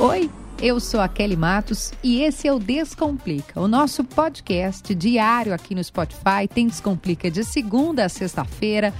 Oi, eu sou a Kelly Matos e esse é o Descomplica, o nosso podcast diário aqui no Spotify. Tem Descomplica de segunda a sexta-feira,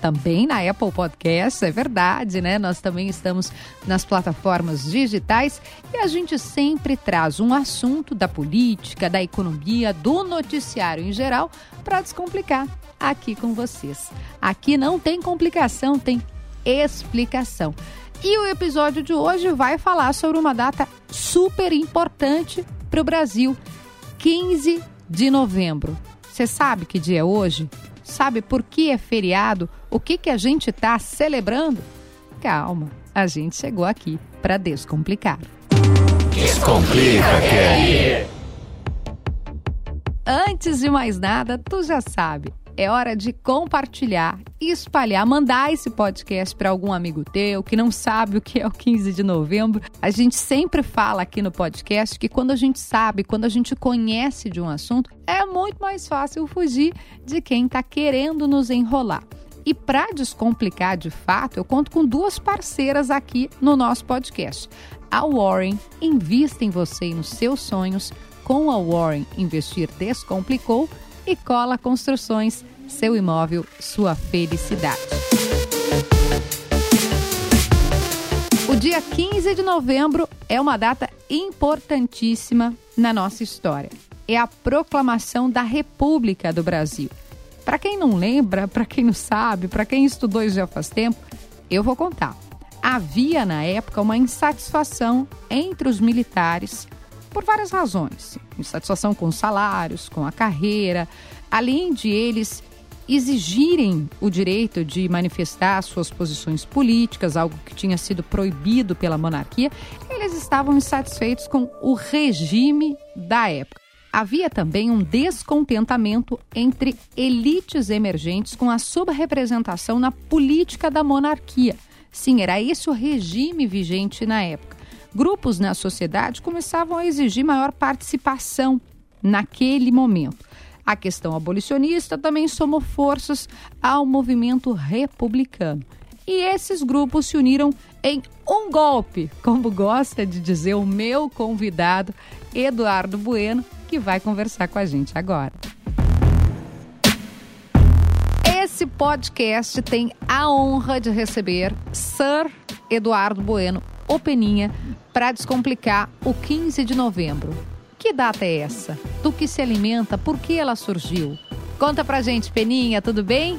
também na Apple Podcasts, é verdade, né? Nós também estamos nas plataformas digitais e a gente sempre traz um assunto da política, da economia, do noticiário em geral para descomplicar aqui com vocês. Aqui não tem complicação, tem explicação. E o episódio de hoje vai falar sobre uma data super importante para o Brasil, 15 de novembro. Você sabe que dia é hoje? Sabe por que é feriado? O que, que a gente está celebrando? Calma, a gente chegou aqui para descomplicar. Descomplica, Kelly! Antes de mais nada, tu já sabe, é hora de compartilhar, espalhar, mandar esse podcast para algum amigo teu que não sabe o que é o 15 de novembro. A gente sempre fala aqui no podcast que quando a gente sabe, quando a gente conhece de um assunto, é muito mais fácil fugir de quem está querendo nos enrolar. E para descomplicar de fato, eu conto com duas parceiras aqui no nosso podcast. A Warren invista em você e nos seus sonhos. Com a Warren Investir Descomplicou e Cola Construções, seu imóvel, sua felicidade. O dia 15 de novembro é uma data importantíssima na nossa história. É a proclamação da República do Brasil. Para quem não lembra, para quem não sabe, para quem estudou isso já faz tempo, eu vou contar. Havia na época uma insatisfação entre os militares por várias razões. Insatisfação com os salários, com a carreira, além de eles exigirem o direito de manifestar suas posições políticas, algo que tinha sido proibido pela monarquia, eles estavam insatisfeitos com o regime da época. Havia também um descontentamento entre elites emergentes com a subrepresentação na política da monarquia. Sim, era esse o regime vigente na época grupos na sociedade começavam a exigir maior participação naquele momento. A questão abolicionista também somou forças ao movimento republicano. E esses grupos se uniram em um golpe, como gosta de dizer o meu convidado, Eduardo Bueno, que vai conversar com a gente agora. Esse podcast tem a honra de receber Sir Eduardo Bueno, o Peninha, para descomplicar o 15 de novembro. Que data é essa? Do que se alimenta? Por que ela surgiu? Conta pra gente, Peninha, tudo bem?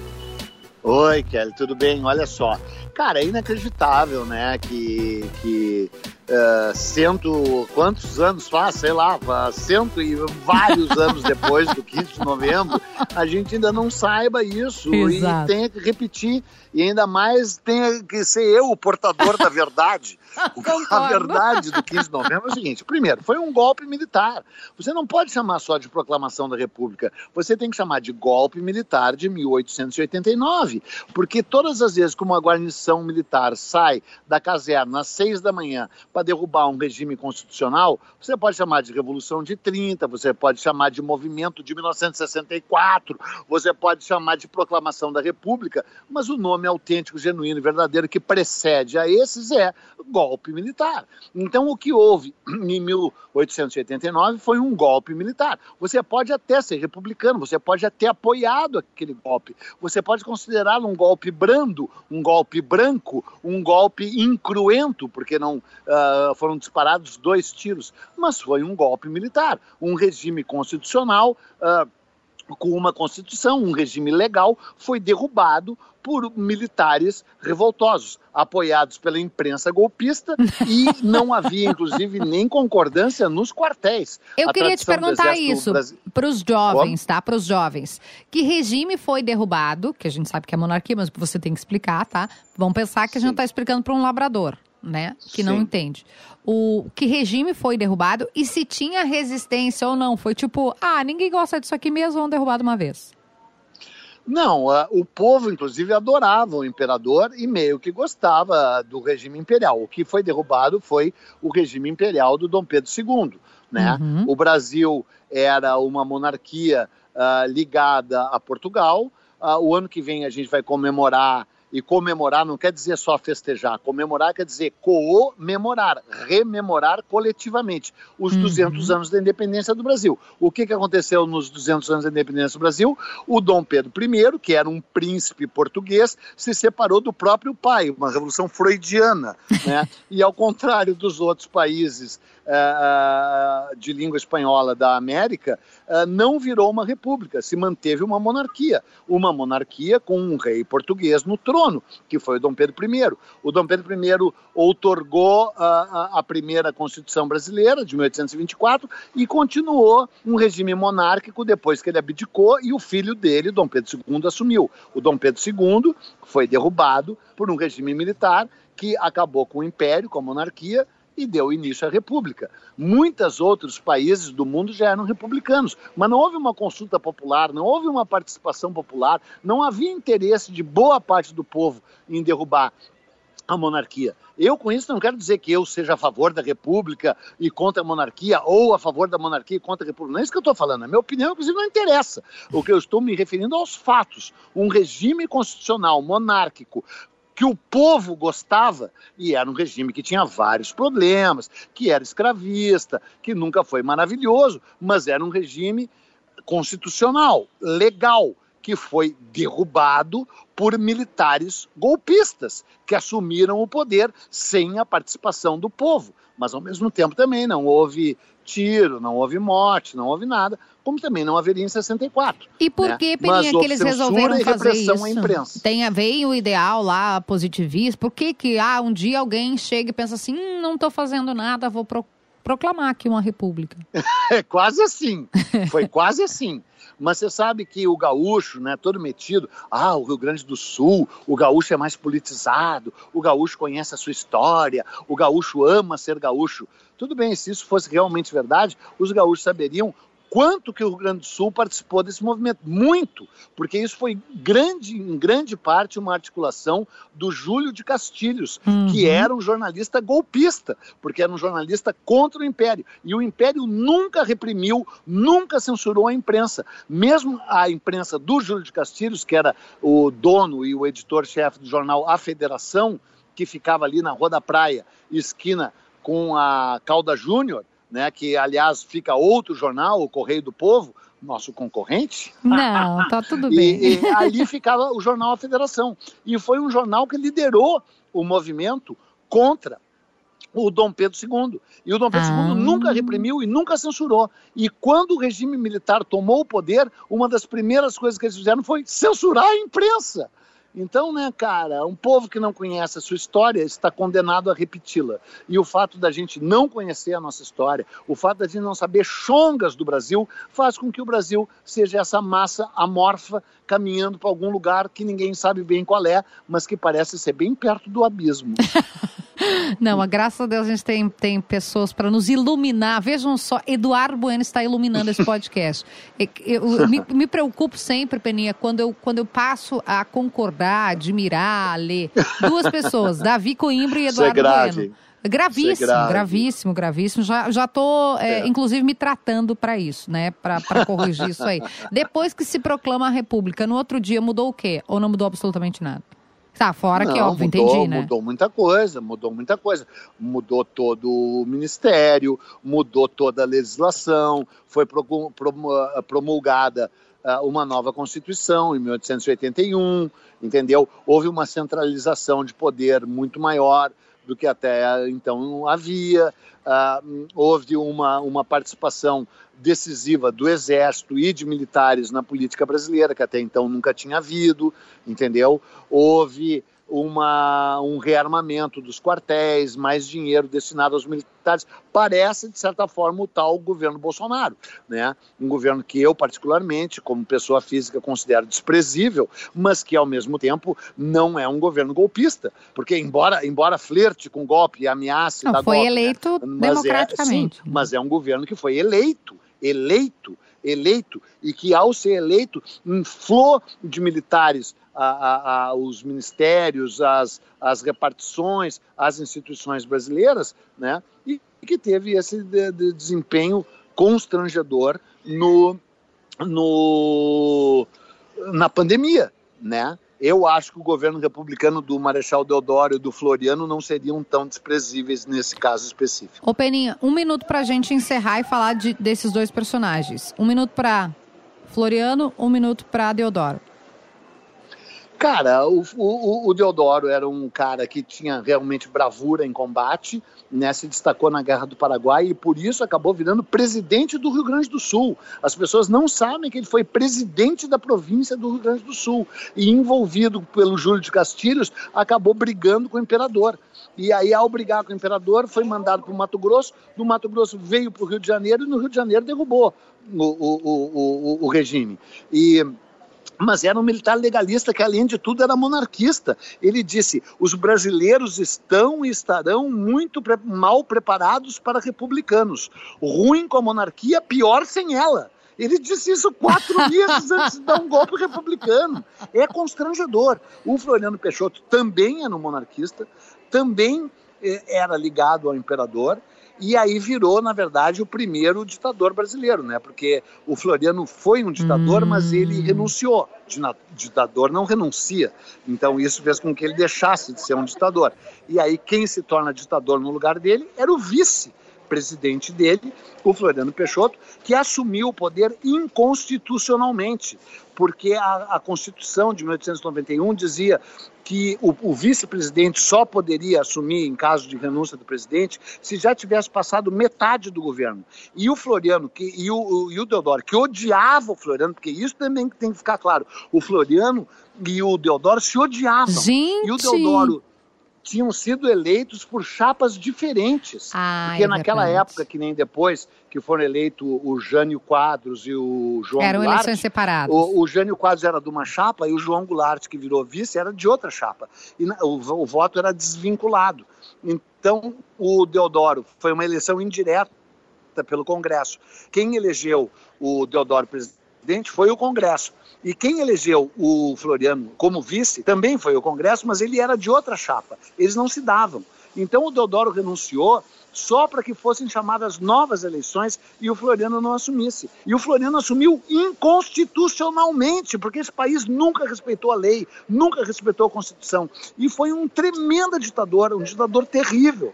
Oi, Kelly, tudo bem? Olha só. Cara, é inacreditável, né? Que, que uh, cento. Quantos anos faz? Sei lá, cento e vários anos depois do 15 de novembro, a gente ainda não saiba isso Exato. e tenha que repetir. E ainda mais tenha que ser eu o portador da verdade. a verdade do 15 de novembro é o seguinte: primeiro, foi um golpe militar. Você não pode chamar só de proclamação da República, você tem que chamar de golpe militar de 1889, porque todas as vezes que uma guarnição militar sai da caserna às seis da manhã para derrubar um regime constitucional, você pode chamar de Revolução de 30, você pode chamar de movimento de 1964, você pode chamar de proclamação da República, mas o nome autêntico, genuíno e verdadeiro que precede a esses é golpe militar. Então, o que houve em 1889 foi um golpe militar. Você pode até ser republicano, você pode até apoiado aquele golpe, você pode considerá-lo um golpe brando, um golpe branco, um golpe incruento, porque não uh, foram disparados dois tiros, mas foi um golpe militar, um regime constitucional. Uh, com uma constituição, um regime legal, foi derrubado por militares revoltosos, apoiados pela imprensa golpista e não havia, inclusive, nem concordância nos quartéis. Eu a queria te perguntar isso para os jovens, tá? Para os jovens. Que regime foi derrubado? Que a gente sabe que é monarquia, mas você tem que explicar, tá? Vamos pensar que a gente está explicando para um labrador né? Que Sim. não entende. O que regime foi derrubado e se tinha resistência ou não. Foi tipo, ah, ninguém gosta disso aqui mesmo, vamos derrubar de uma vez. Não, o povo, inclusive, adorava o imperador e meio que gostava do regime imperial. O que foi derrubado foi o regime imperial do Dom Pedro II. Né? Uhum. O Brasil era uma monarquia uh, ligada a Portugal. Uh, o ano que vem a gente vai comemorar E comemorar não quer dizer só festejar. Comemorar quer dizer comemorar, rememorar coletivamente os uhum. 200 anos da independência do Brasil. O que, que aconteceu nos 200 anos da independência do Brasil? O Dom Pedro I, que era um príncipe português, se separou do próprio pai, uma revolução freudiana. Né? e ao contrário dos outros países uh, de língua espanhola da América, uh, não virou uma república, se manteve uma monarquia. Uma monarquia com um rei português no trono, que foi o Dom Pedro I. O Dom Pedro I outorgou a primeira Constituição brasileira, de 1824, e continuou um regime monárquico depois que ele abdicou e o filho dele, Dom Pedro II, assumiu. O Dom Pedro II foi derrubado por um regime militar que acabou com o império, com a monarquia, e deu início à República. Muitos outros países do mundo já eram republicanos, mas não houve uma consulta popular, não houve uma participação popular, não havia interesse de boa parte do povo em derrubar a monarquia. Eu, com isso, não quero dizer que eu seja a favor da República e contra a monarquia, ou a favor da monarquia e contra a República. Não é isso que eu estou falando. A minha opinião, inclusive, não interessa. O que eu estou me referindo aos fatos. Um regime constitucional monárquico que o povo gostava, e era um regime que tinha vários problemas, que era escravista, que nunca foi maravilhoso, mas era um regime constitucional, legal, que foi derrubado por militares golpistas que assumiram o poder sem a participação do povo. Mas ao mesmo tempo também não houve tiro, não houve morte, não houve nada, como também não haveria em 64. E por né? que, Peninha, que eles resolveram fazer isso? Tem a ver o ideal lá, positivista, por que que ah, um dia alguém chega e pensa assim, hum, não estou fazendo nada, vou pro proclamar aqui uma república? é quase assim, foi quase assim. Mas você sabe que o gaúcho, né, todo metido, ah, o Rio Grande do Sul, o gaúcho é mais politizado, o gaúcho conhece a sua história, o gaúcho ama ser gaúcho. Tudo bem, se isso fosse realmente verdade, os gaúchos saberiam quanto que o Rio Grande do Sul participou desse movimento. Muito, porque isso foi grande, em grande parte uma articulação do Júlio de Castilhos, uhum. que era um jornalista golpista, porque era um jornalista contra o Império. E o Império nunca reprimiu, nunca censurou a imprensa. Mesmo a imprensa do Júlio de Castilhos, que era o dono e o editor-chefe do jornal A Federação, que ficava ali na Rua da Praia, esquina com a Calda Júnior, né, que aliás fica outro jornal, o Correio do Povo, nosso concorrente. Não, tá tudo bem. E, e ali ficava o jornal A Federação. E foi um jornal que liderou o movimento contra o Dom Pedro II. E o Dom Pedro ah. II nunca reprimiu e nunca censurou. E quando o regime militar tomou o poder, uma das primeiras coisas que eles fizeram foi censurar a imprensa. Então, né, cara, um povo que não conhece a sua história está condenado a repeti-la. E o fato da gente não conhecer a nossa história, o fato da gente não saber chongas do Brasil, faz com que o Brasil seja essa massa amorfa caminhando para algum lugar que ninguém sabe bem qual é, mas que parece ser bem perto do abismo. Não, a graças a Deus a gente tem, tem pessoas para nos iluminar. Vejam só, Eduardo Bueno está iluminando esse podcast. Eu, eu me, me, preocupo sempre, Peninha, quando eu, quando eu passo a concordar, admirar, ler. Duas pessoas, Davi Coimbra e Eduardo é Bueno. Gravíssimo, grave. gravíssimo, gravíssimo. Já, já tô, é, é. inclusive, me tratando para isso, né? Para corrigir isso aí. Depois que se proclama a República, no outro dia mudou o quê? Ou não mudou absolutamente nada? Tá, fora Não, que, óbvio, mudou, entendi, né? Mudou muita coisa, mudou muita coisa. Mudou todo o ministério, mudou toda a legislação, foi promulgada uh, uma nova Constituição em 1881, entendeu? Houve uma centralização de poder muito maior do que até então havia. Uh, houve uma, uma participação decisiva do Exército e de militares na política brasileira, que até então nunca tinha havido, entendeu? Houve uma, um rearmamento dos quartéis, mais dinheiro destinado aos militares. Parece, de certa forma, o tal governo Bolsonaro. Né? Um governo que eu, particularmente, como pessoa física, considero desprezível, mas que, ao mesmo tempo, não é um governo golpista. Porque, embora, embora flerte com golpe e ameace não, da foi golpe, eleito democraticamente. É, sim, mas é um governo que foi eleito eleito, eleito, e que ao ser eleito inflou de militares a, a, os ministérios, as, as repartições, as instituições brasileiras, né? E que teve esse de, de desempenho constrangedor no, no, na pandemia, né? eu acho que o governo republicano do Marechal Deodoro e do Floriano não seriam tão desprezíveis nesse caso específico. Ô Peninha, um minuto para a gente encerrar e falar de, desses dois personagens. Um minuto para Floriano, um minuto para Deodoro. Cara, o, o, o, Deodoro era um cara que tinha realmente bravura em combate, né, se destacou na Guerra do Paraguai e por isso acabou virando presidente do Rio Grande do Sul. As pessoas não sabem que ele foi presidente da província do Rio Grande do Sul e envolvido pelo Júlio de Castilhos, acabou brigando com o imperador. E aí, ao brigar com o imperador, foi mandado para o Mato Grosso, do Mato Grosso veio para o Rio de Janeiro e no Rio de Janeiro derrubou o, o, regime. E mas era um militar legalista que, além de tudo, era monarquista. Ele disse: os brasileiros estão e estarão muito pre mal preparados para republicanos. Ruim com a monarquia, pior sem ela. Ele disse isso quatro meses antes de dar um golpe republicano. É constrangedor. O Floriano Peixoto também era um monarquista, também eh, era ligado ao imperador e aí virou, na verdade, o primeiro ditador brasileiro, né? Porque o Floriano foi um ditador, hum. mas ele renunciou. Ditador não renuncia. Então isso fez com que ele deixasse de ser um ditador. E aí quem se torna ditador no lugar dele era o vice presidente dele, o Floriano Peixoto, que assumiu o poder inconstitucionalmente, porque a, a Constituição de 1891 dizia que o, o vice-presidente só poderia assumir em caso de renúncia do presidente se já tivesse passado metade do governo. E o Floriano que, e, o, e o Deodoro, que odiava o Floriano, porque isso também tem que ficar claro, o Floriano e o Deodoro se odiavam. Gente. E o Deodoro tinham sido eleitos por chapas diferentes. Ah, porque é naquela verdade. época, que nem depois, que foram eleitos o Jânio Quadros e o João Eram Goulart. eleições separadas. O, o Jânio Quadros era de uma chapa e o João Goulart, que virou vice, era de outra chapa. E o, o voto era desvinculado. Então, o Deodoro foi uma eleição indireta pelo Congresso. Quem elegeu o Deodoro presidente foi o Congresso. E quem elegeu o Floriano como vice também foi o Congresso, mas ele era de outra chapa. Eles não se davam. Então o Deodoro renunciou só para que fossem chamadas novas eleições e o Floriano não assumisse. E o Floriano assumiu inconstitucionalmente, porque esse país nunca respeitou a lei, nunca respeitou a Constituição. E foi um tremendo ditador, um ditador terrível,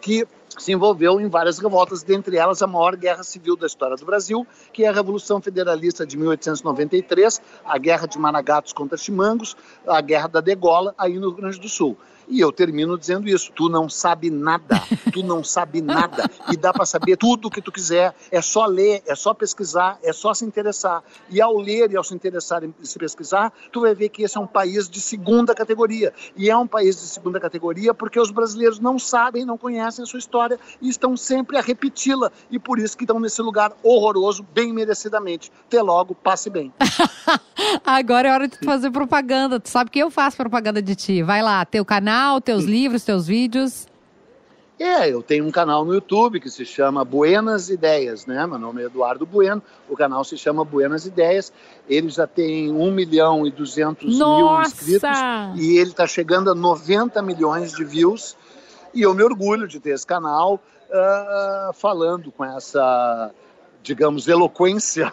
que se envolveu em várias revoltas, dentre elas a maior guerra civil da história do Brasil, que é a Revolução Federalista de 1893, a Guerra de Maragatos contra Chimangos, a Guerra da Degola, aí no Rio Grande do Sul. E eu termino dizendo isso: tu não sabe nada, tu não sabe nada. E dá para saber tudo o que tu quiser. É só ler, é só pesquisar, é só se interessar. E ao ler e ao se interessar e se pesquisar, tu vai ver que esse é um país de segunda categoria. E é um país de segunda categoria porque os brasileiros não sabem, não conhecem a sua história e estão sempre a repeti-la. E por isso que estão nesse lugar horroroso, bem merecidamente. Até logo, passe bem. Agora é hora de fazer propaganda. Tu sabe que eu faço propaganda de ti. Vai lá, teu canal, teus livros, teus vídeos. É, eu tenho um canal no YouTube que se chama Buenas Ideias, né? Meu nome é Eduardo Bueno, o canal se chama Buenas Ideias. Ele já tem 1 milhão e 200 mil inscritos e ele está chegando a 90 milhões de views. E eu me orgulho de ter esse canal uh, falando com essa, digamos, eloquência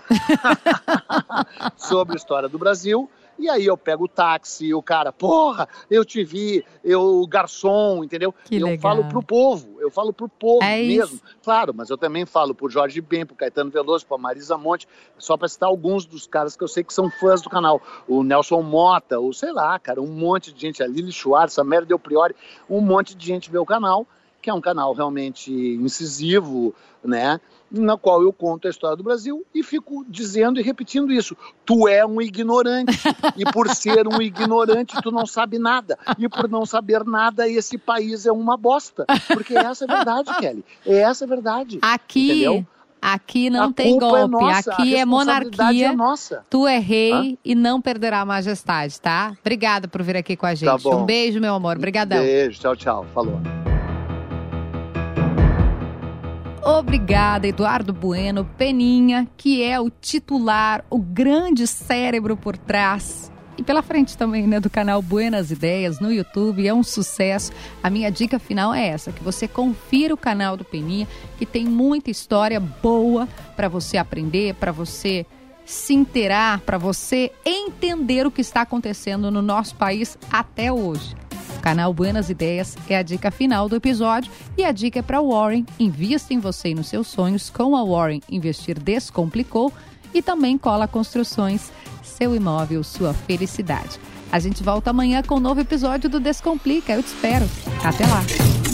sobre a história do Brasil e aí eu pego o táxi, o cara, porra, eu te vi, eu garçom, entendeu? Que eu legal. falo pro povo, eu falo pro povo É mesmo. isso. Claro, mas eu também falo pro Jorge Ben, pro Caetano Veloso, pra Marisa Monte, só para citar alguns dos caras que eu sei que são fãs do canal. O Nelson Mota, o sei lá, cara, um monte de gente, a Lili Schwartz, a Mary Del Priori, um monte de gente vê o canal, que é um canal realmente incisivo, né? Na qual eu conto a história do Brasil e fico dizendo e repetindo isso. Tu é um ignorante. E por ser um ignorante, tu não sabe nada. E por não saber nada, esse país é uma bosta. Porque essa é a verdade, Kelly. Essa é a verdade. Aqui, Entendeu? aqui não a tem culpa golpe. é nossa, aqui a é monarquia. é nossa. Tu é rei Hã? e não perderá a majestade, tá? Obrigada por vir aqui com a gente. Tá um beijo, meu amor. Obrigadão. Beijo, tchau, tchau. Falou. Obrigada, Eduardo Bueno Peninha, que é o titular, o grande cérebro por trás. E pela frente também, né, do canal Buenas Ideias no YouTube, é um sucesso. A minha dica final é essa, que você confira o canal do Peninha, que tem muita história boa para você aprender, para você se inteirar, para você entender o que está acontecendo no nosso país até hoje. Canal Buenas Ideias é a dica final do episódio e a dica é para Warren. Invista em você e nos seus sonhos com a Warren. Investir descomplicou e também cola construções, seu imóvel, sua felicidade. A gente volta amanhã com um novo episódio do Descomplica. Eu te espero. Até lá.